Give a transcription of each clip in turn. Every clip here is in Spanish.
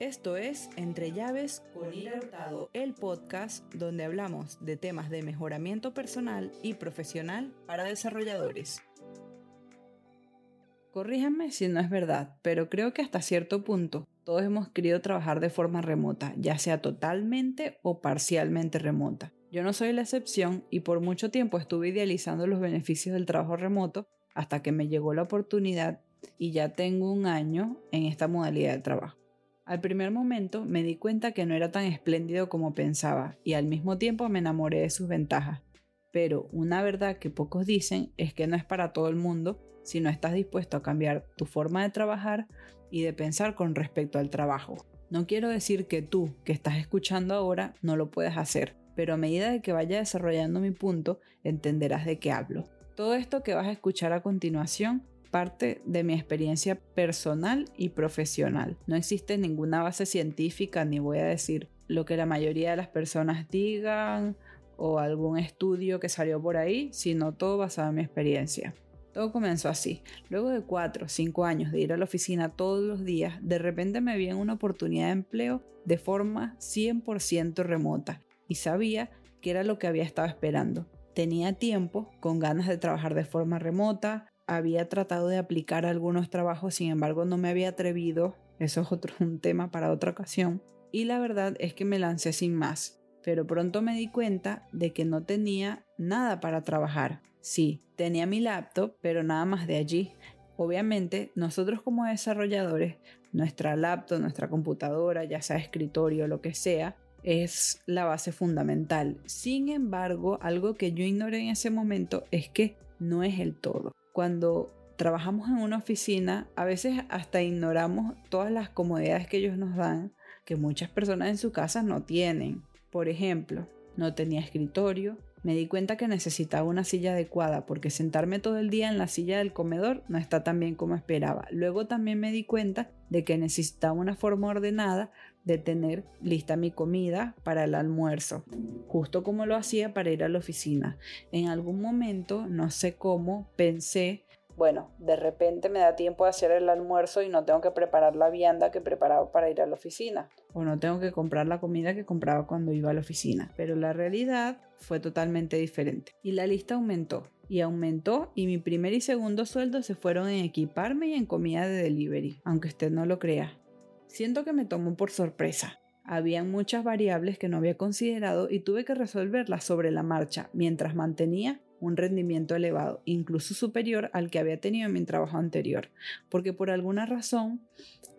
Esto es Entre Llaves con Ira el podcast donde hablamos de temas de mejoramiento personal y profesional para desarrolladores. Corríjanme si no es verdad, pero creo que hasta cierto punto todos hemos querido trabajar de forma remota, ya sea totalmente o parcialmente remota. Yo no soy la excepción y por mucho tiempo estuve idealizando los beneficios del trabajo remoto hasta que me llegó la oportunidad y ya tengo un año en esta modalidad de trabajo. Al primer momento me di cuenta que no era tan espléndido como pensaba y al mismo tiempo me enamoré de sus ventajas. Pero una verdad que pocos dicen es que no es para todo el mundo si no estás dispuesto a cambiar tu forma de trabajar y de pensar con respecto al trabajo. No quiero decir que tú, que estás escuchando ahora, no lo puedes hacer, pero a medida de que vaya desarrollando mi punto, entenderás de qué hablo. Todo esto que vas a escuchar a continuación parte de mi experiencia personal y profesional. No existe ninguna base científica ni voy a decir lo que la mayoría de las personas digan o algún estudio que salió por ahí, sino todo basado en mi experiencia. Todo comenzó así. Luego de 4 o 5 años de ir a la oficina todos los días, de repente me vi en una oportunidad de empleo de forma 100% remota y sabía que era lo que había estado esperando. Tenía tiempo, con ganas de trabajar de forma remota, había tratado de aplicar algunos trabajos, sin embargo no me había atrevido, eso es otro un tema para otra ocasión, y la verdad es que me lancé sin más, pero pronto me di cuenta de que no tenía nada para trabajar. Sí, tenía mi laptop, pero nada más de allí. Obviamente, nosotros como desarrolladores, nuestra laptop, nuestra computadora, ya sea escritorio lo que sea, es la base fundamental. Sin embargo, algo que yo ignoré en ese momento es que no es el todo cuando trabajamos en una oficina, a veces hasta ignoramos todas las comodidades que ellos nos dan, que muchas personas en su casa no tienen. Por ejemplo, no tenía escritorio, me di cuenta que necesitaba una silla adecuada porque sentarme todo el día en la silla del comedor no está tan bien como esperaba. Luego también me di cuenta de que necesitaba una forma ordenada de tener lista mi comida para el almuerzo, justo como lo hacía para ir a la oficina. En algún momento, no sé cómo, pensé, bueno, de repente me da tiempo de hacer el almuerzo y no tengo que preparar la vianda que preparaba para ir a la oficina. O no tengo que comprar la comida que compraba cuando iba a la oficina. Pero la realidad fue totalmente diferente. Y la lista aumentó. Y aumentó y mi primer y segundo sueldo se fueron en equiparme y en comida de delivery, aunque usted no lo crea. Siento que me tomó por sorpresa. Habían muchas variables que no había considerado y tuve que resolverlas sobre la marcha mientras mantenía un rendimiento elevado, incluso superior al que había tenido en mi trabajo anterior, porque por alguna razón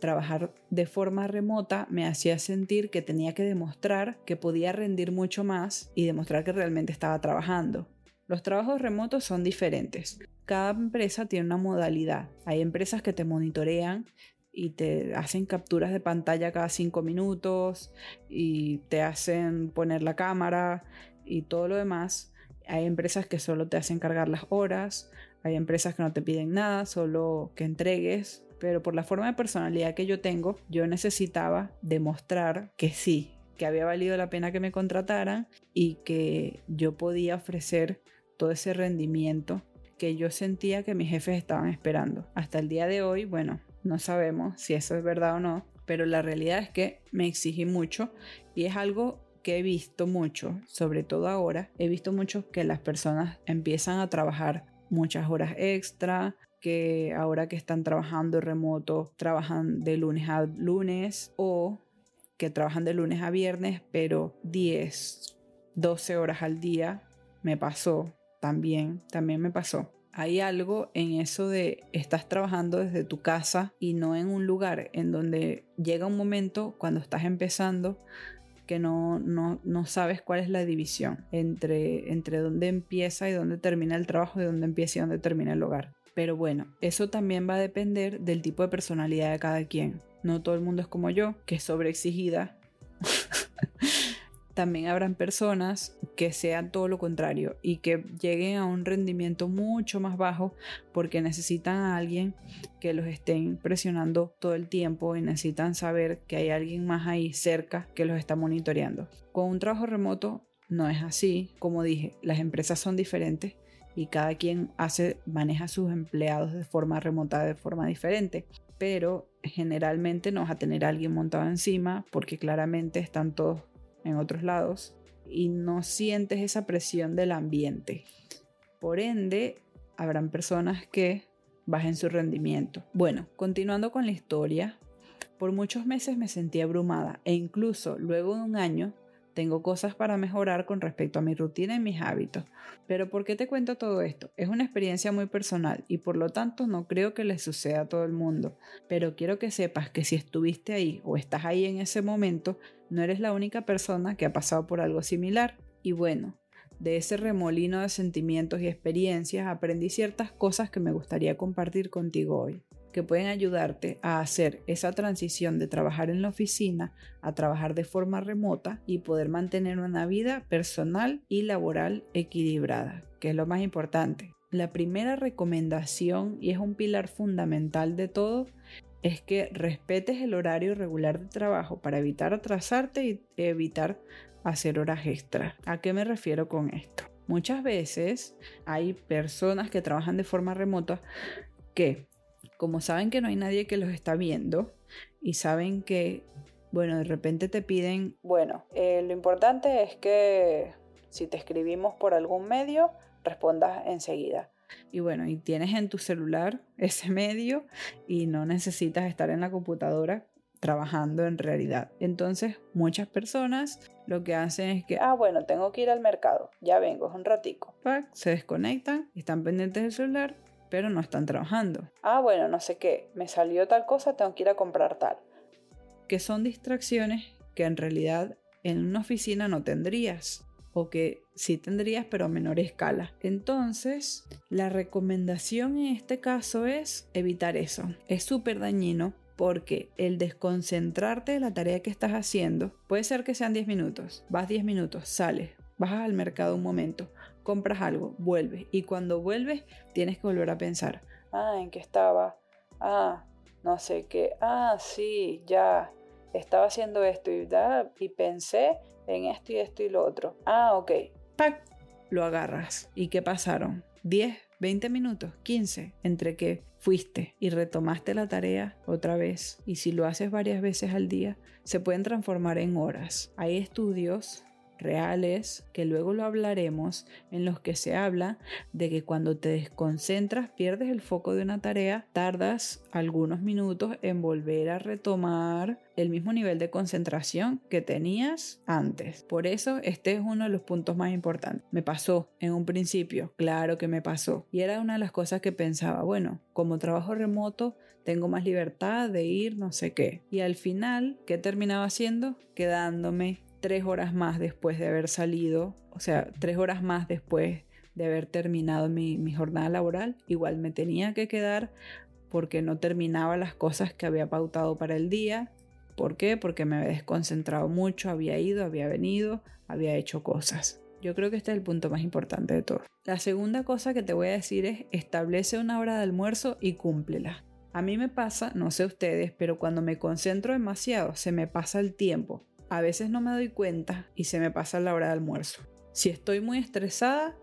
trabajar de forma remota me hacía sentir que tenía que demostrar que podía rendir mucho más y demostrar que realmente estaba trabajando. Los trabajos remotos son diferentes. Cada empresa tiene una modalidad. Hay empresas que te monitorean y te hacen capturas de pantalla cada cinco minutos y te hacen poner la cámara y todo lo demás. Hay empresas que solo te hacen cargar las horas, hay empresas que no te piden nada, solo que entregues, pero por la forma de personalidad que yo tengo, yo necesitaba demostrar que sí, que había valido la pena que me contrataran y que yo podía ofrecer todo ese rendimiento que yo sentía que mis jefes estaban esperando. Hasta el día de hoy, bueno, no sabemos si eso es verdad o no, pero la realidad es que me exigí mucho y es algo que he visto mucho, sobre todo ahora, he visto mucho que las personas empiezan a trabajar muchas horas extra, que ahora que están trabajando remoto, trabajan de lunes a lunes o que trabajan de lunes a viernes, pero 10, 12 horas al día, me pasó también, también me pasó hay algo en eso de estás trabajando desde tu casa y no en un lugar en donde llega un momento cuando estás empezando que no, no, no sabes cuál es la división entre, entre dónde empieza y dónde termina el trabajo y dónde empieza y dónde termina el hogar. Pero bueno, eso también va a depender del tipo de personalidad de cada quien. No todo el mundo es como yo, que es sobreexigida. también habrán personas que sean todo lo contrario y que lleguen a un rendimiento mucho más bajo porque necesitan a alguien que los esté presionando todo el tiempo y necesitan saber que hay alguien más ahí cerca que los está monitoreando. Con un trabajo remoto no es así, como dije, las empresas son diferentes y cada quien hace maneja sus empleados de forma remota de forma diferente pero generalmente no vas a tener a alguien montado encima porque claramente están todos en otros lados y no sientes esa presión del ambiente. Por ende, habrán personas que bajen su rendimiento. Bueno, continuando con la historia, por muchos meses me sentí abrumada e incluso luego de un año tengo cosas para mejorar con respecto a mi rutina y mis hábitos. Pero ¿por qué te cuento todo esto? Es una experiencia muy personal y por lo tanto no creo que le suceda a todo el mundo. Pero quiero que sepas que si estuviste ahí o estás ahí en ese momento, no eres la única persona que ha pasado por algo similar. Y bueno, de ese remolino de sentimientos y experiencias aprendí ciertas cosas que me gustaría compartir contigo hoy que pueden ayudarte a hacer esa transición de trabajar en la oficina a trabajar de forma remota y poder mantener una vida personal y laboral equilibrada, que es lo más importante. La primera recomendación, y es un pilar fundamental de todo, es que respetes el horario regular de trabajo para evitar atrasarte y evitar hacer horas extras. ¿A qué me refiero con esto? Muchas veces hay personas que trabajan de forma remota que como saben que no hay nadie que los está viendo y saben que, bueno, de repente te piden, bueno, eh, lo importante es que si te escribimos por algún medio, respondas enseguida. Y bueno, y tienes en tu celular ese medio y no necesitas estar en la computadora trabajando en realidad. Entonces, muchas personas lo que hacen es que, ah, bueno, tengo que ir al mercado, ya vengo, es un ratico. Se desconectan, están pendientes del celular pero no están trabajando. Ah, bueno, no sé qué, me salió tal cosa, tengo que ir a comprar tal. Que son distracciones que en realidad en una oficina no tendrías o que sí tendrías pero a menor escala. Entonces, la recomendación en este caso es evitar eso. Es súper dañino porque el desconcentrarte de la tarea que estás haciendo puede ser que sean 10 minutos. Vas 10 minutos, sales, vas al mercado un momento, compras algo, vuelves. Y cuando vuelves, tienes que volver a pensar, ah, ¿en qué estaba? Ah, no sé qué. Ah, sí, ya. Estaba haciendo esto y, y pensé en esto y esto y lo otro. Ah, ok. ¡Pac! Lo agarras. ¿Y qué pasaron? 10, 20 minutos, 15, entre que fuiste y retomaste la tarea otra vez. Y si lo haces varias veces al día, se pueden transformar en horas. Hay estudios reales, que luego lo hablaremos, en los que se habla de que cuando te desconcentras, pierdes el foco de una tarea, tardas algunos minutos en volver a retomar el mismo nivel de concentración que tenías antes. Por eso este es uno de los puntos más importantes. Me pasó en un principio, claro que me pasó. Y era una de las cosas que pensaba, bueno, como trabajo remoto, tengo más libertad de ir, no sé qué. Y al final, ¿qué terminaba haciendo? Quedándome tres horas más después de haber salido, o sea, tres horas más después de haber terminado mi, jornada laboral, igual me tenía que quedar porque no terminaba las cosas que había pautado para el día. ¿Por qué? Porque me había desconcentrado mucho, había ido, había venido, había hecho cosas. Yo creo que este es el punto más importante de todo. La segunda cosa que te voy a decir es establece una hora de almuerzo y cúmplela. A mí me pasa, no sé ustedes, pero cuando me concentro demasiado se me pasa el tiempo a veces no me doy cuenta y se me pasa la hora de almuerzo. Si estoy muy estresada,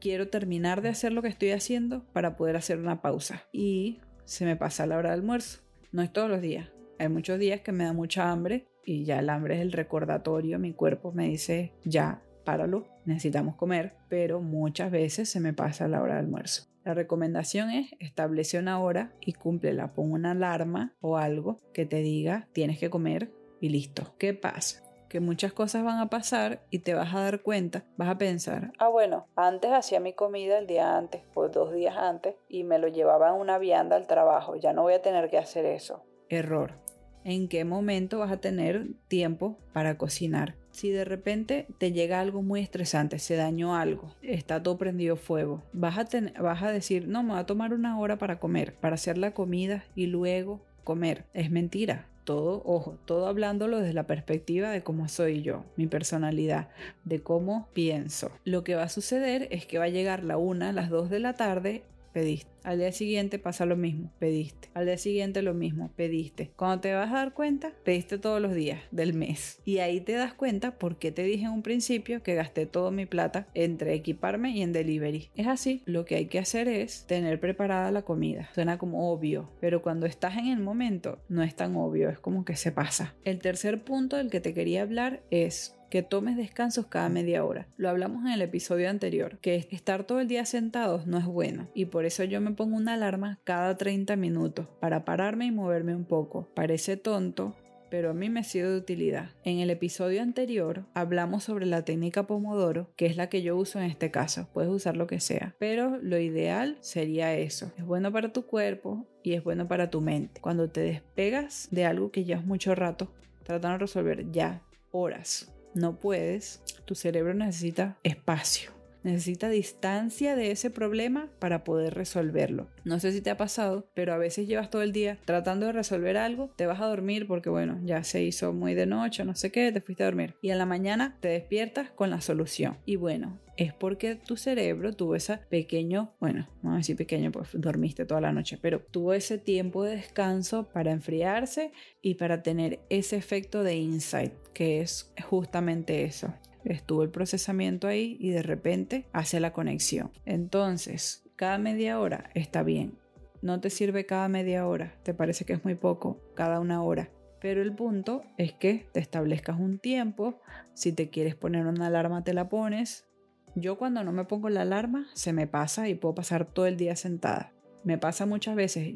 quiero terminar de hacer lo que estoy haciendo para poder hacer una pausa. Y se me pasa la hora de almuerzo. No es todos los días. Hay muchos días que me da mucha hambre y ya el hambre es el recordatorio. Mi cuerpo me dice, ya, páralo, necesitamos comer. Pero muchas veces se me pasa la hora de almuerzo. La recomendación es establece una hora y cúmplela. Pon una alarma o algo que te diga tienes que comer y listo. ¿Qué pasa? Que muchas cosas van a pasar y te vas a dar cuenta, vas a pensar, ah bueno, antes hacía mi comida el día antes o dos días antes y me lo llevaba en una vianda al trabajo, ya no voy a tener que hacer eso. Error. ¿En qué momento vas a tener tiempo para cocinar? Si de repente te llega algo muy estresante, se dañó algo, está todo prendido fuego, vas a, vas a decir, no, me va a tomar una hora para comer, para hacer la comida y luego comer. Es mentira todo, ojo, todo hablándolo desde la perspectiva de cómo soy yo, mi personalidad, de cómo pienso. Lo que va a suceder es que va a llegar la una, las dos de la tarde pediste. Al día siguiente pasa lo mismo, pediste. Al día siguiente lo mismo, pediste. Cuando te vas a dar cuenta, pediste todos los días del mes. Y ahí te das cuenta por qué te dije en un principio que gasté toda mi plata entre equiparme y en delivery. Es así, lo que hay que hacer es tener preparada la comida. Suena como obvio, pero cuando estás en el momento no es tan obvio, es como que se pasa. El tercer punto del que te quería hablar es que tomes descansos cada media hora. Lo hablamos en el episodio anterior, que estar todo el día sentados no es bueno y por eso yo me pongo una alarma cada 30 minutos para pararme y moverme un poco. Parece tonto, pero a mí me ha sido de utilidad. En el episodio anterior hablamos sobre la técnica Pomodoro, que es la que yo uso en este caso. Puedes usar lo que sea, pero lo ideal sería eso. Es bueno para tu cuerpo y es bueno para tu mente. Cuando te despegas de algo que llevas mucho rato tratando de resolver ya horas no puedes, tu cerebro necesita espacio. Necesita distancia de ese problema para poder resolverlo. No sé si te ha pasado, pero a veces llevas todo el día tratando de resolver algo, te vas a dormir porque bueno, ya se hizo muy de noche, no sé qué, te fuiste a dormir. Y a la mañana te despiertas con la solución. Y bueno, es porque tu cerebro tuvo ese pequeño, bueno, vamos a decir pequeño, pues dormiste toda la noche, pero tuvo ese tiempo de descanso para enfriarse y para tener ese efecto de insight, que es justamente eso estuvo el procesamiento ahí y de repente hace la conexión. Entonces, cada media hora está bien. No te sirve cada media hora, te parece que es muy poco, cada una hora. Pero el punto es que te establezcas un tiempo, si te quieres poner una alarma te la pones. Yo cuando no me pongo la alarma se me pasa y puedo pasar todo el día sentada. Me pasa muchas veces,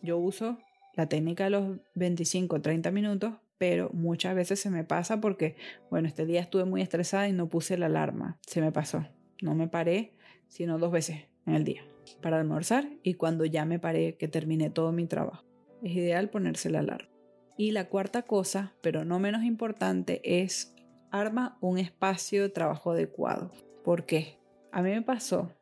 yo uso la técnica de los 25 30 minutos pero muchas veces se me pasa porque, bueno, este día estuve muy estresada y no puse la alarma. Se me pasó. No me paré, sino dos veces en el día para almorzar y cuando ya me paré que terminé todo mi trabajo. Es ideal ponerse la alarma. Y la cuarta cosa, pero no menos importante, es arma un espacio de trabajo adecuado. ¿Por qué? A mí me pasó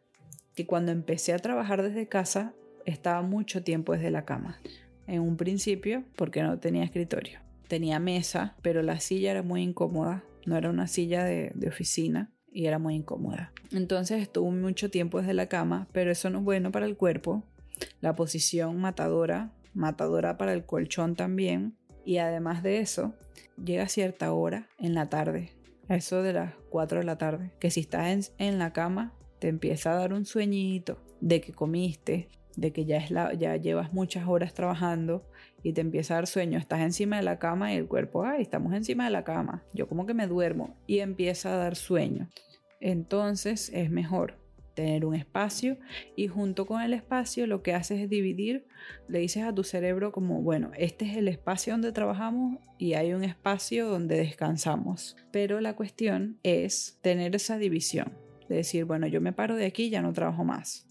que cuando empecé a trabajar desde casa estaba mucho tiempo desde la cama. En un principio porque no tenía escritorio tenía mesa, pero la silla era muy incómoda, no era una silla de, oficina y era muy incómoda. Entonces estuve mucho tiempo desde la cama, pero eso no es bueno para el cuerpo. La posición matadora, matadora para el colchón también. Y además de eso, llega a cierta hora en la tarde, a eso de las 4 de la tarde, que si estás en, en la cama, te empieza a dar un sueñito de que comiste, de que ya, es la, ya llevas muchas horas trabajando y te empieza a dar sueño, estás encima de la cama y el cuerpo, ay, estamos encima de la cama, yo como que me duermo y empieza a dar sueño. Entonces es mejor tener un espacio y junto con el espacio lo que haces es dividir, le dices a tu cerebro como, bueno, este es el espacio donde trabajamos y hay un espacio donde descansamos. Pero la cuestión es tener esa división, de decir, bueno, yo me paro de aquí ya no trabajo más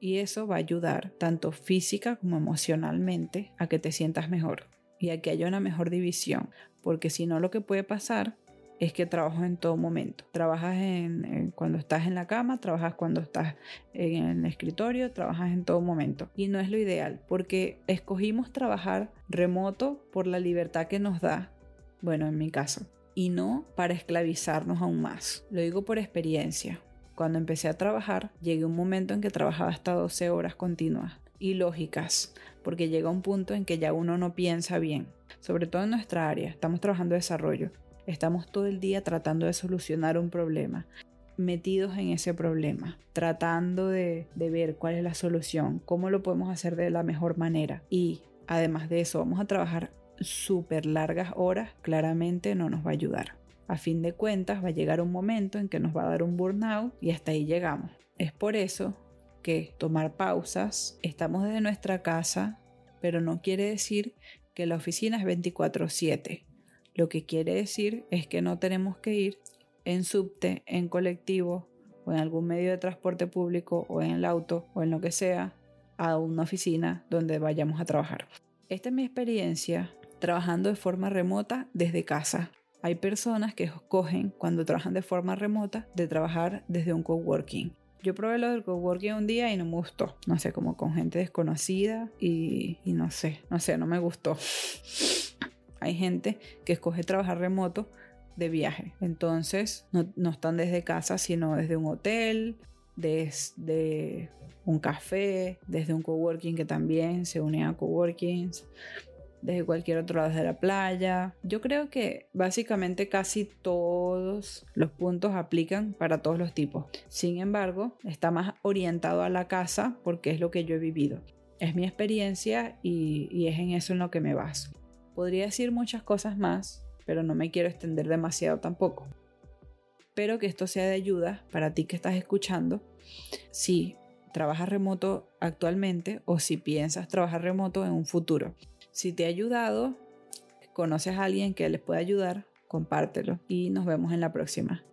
y eso va a ayudar tanto física como emocionalmente a que te sientas mejor y a que haya una mejor división, porque si no lo que puede pasar es que trabajas en todo momento. Trabajas en, cuando estás en la cama, trabajas cuando estás en el escritorio, trabajas en todo momento. Y no es lo ideal, porque escogimos trabajar remoto por la libertad que nos da, bueno, en mi caso, y no para esclavizarnos aún más. Lo digo por experiencia. Cuando empecé a trabajar, llegué un momento en que trabajaba hasta 12 horas continuas y lógicas, porque llega un punto en que ya uno no piensa bien, sobre todo en nuestra área, estamos trabajando desarrollo, estamos todo el día tratando de solucionar un problema, metidos en ese problema, tratando de ver cuál es la solución, cómo lo podemos hacer de la mejor manera. Y además de eso vamos a trabajar súper largas horas, claramente no nos va a ayudar. A fin de cuentas va a llegar un momento en que nos va a dar un burnout y hasta ahí llegamos. Es por eso que tomar pausas, estamos desde nuestra casa, pero no quiere decir que la oficina es 24/7. Lo que quiere decir es que no tenemos que ir en subte, en colectivo o en algún medio de transporte público o en el auto o en lo que sea a una oficina donde vayamos a trabajar. Esta es mi experiencia trabajando de forma remota desde casa. Hay personas que escogen cuando trabajan de forma remota de trabajar desde un coworking. Yo probé lo del coworking un día y no me gustó. No sé, como con gente desconocida y, no sé, no sé, no me gustó. Hay gente que escoge trabajar remoto de viaje. Entonces no, están desde casa, sino desde un hotel, desde un café, desde un coworking que también se une a coworkings, desde cualquier otro lado de la playa. Yo creo que básicamente casi todos los puntos aplican para todos los tipos. Sin embargo, está más orientado a la casa porque es lo que yo he vivido. Es mi experiencia y, es en eso en lo que me baso. Podría decir muchas cosas más, pero no me quiero extender demasiado tampoco. Espero que esto sea de ayuda para ti que estás escuchando. Si trabajas remoto actualmente o si piensas trabajar remoto en un futuro. Si te ha ayudado, conoces a alguien que les pueda ayudar, compártelo y nos vemos en la próxima.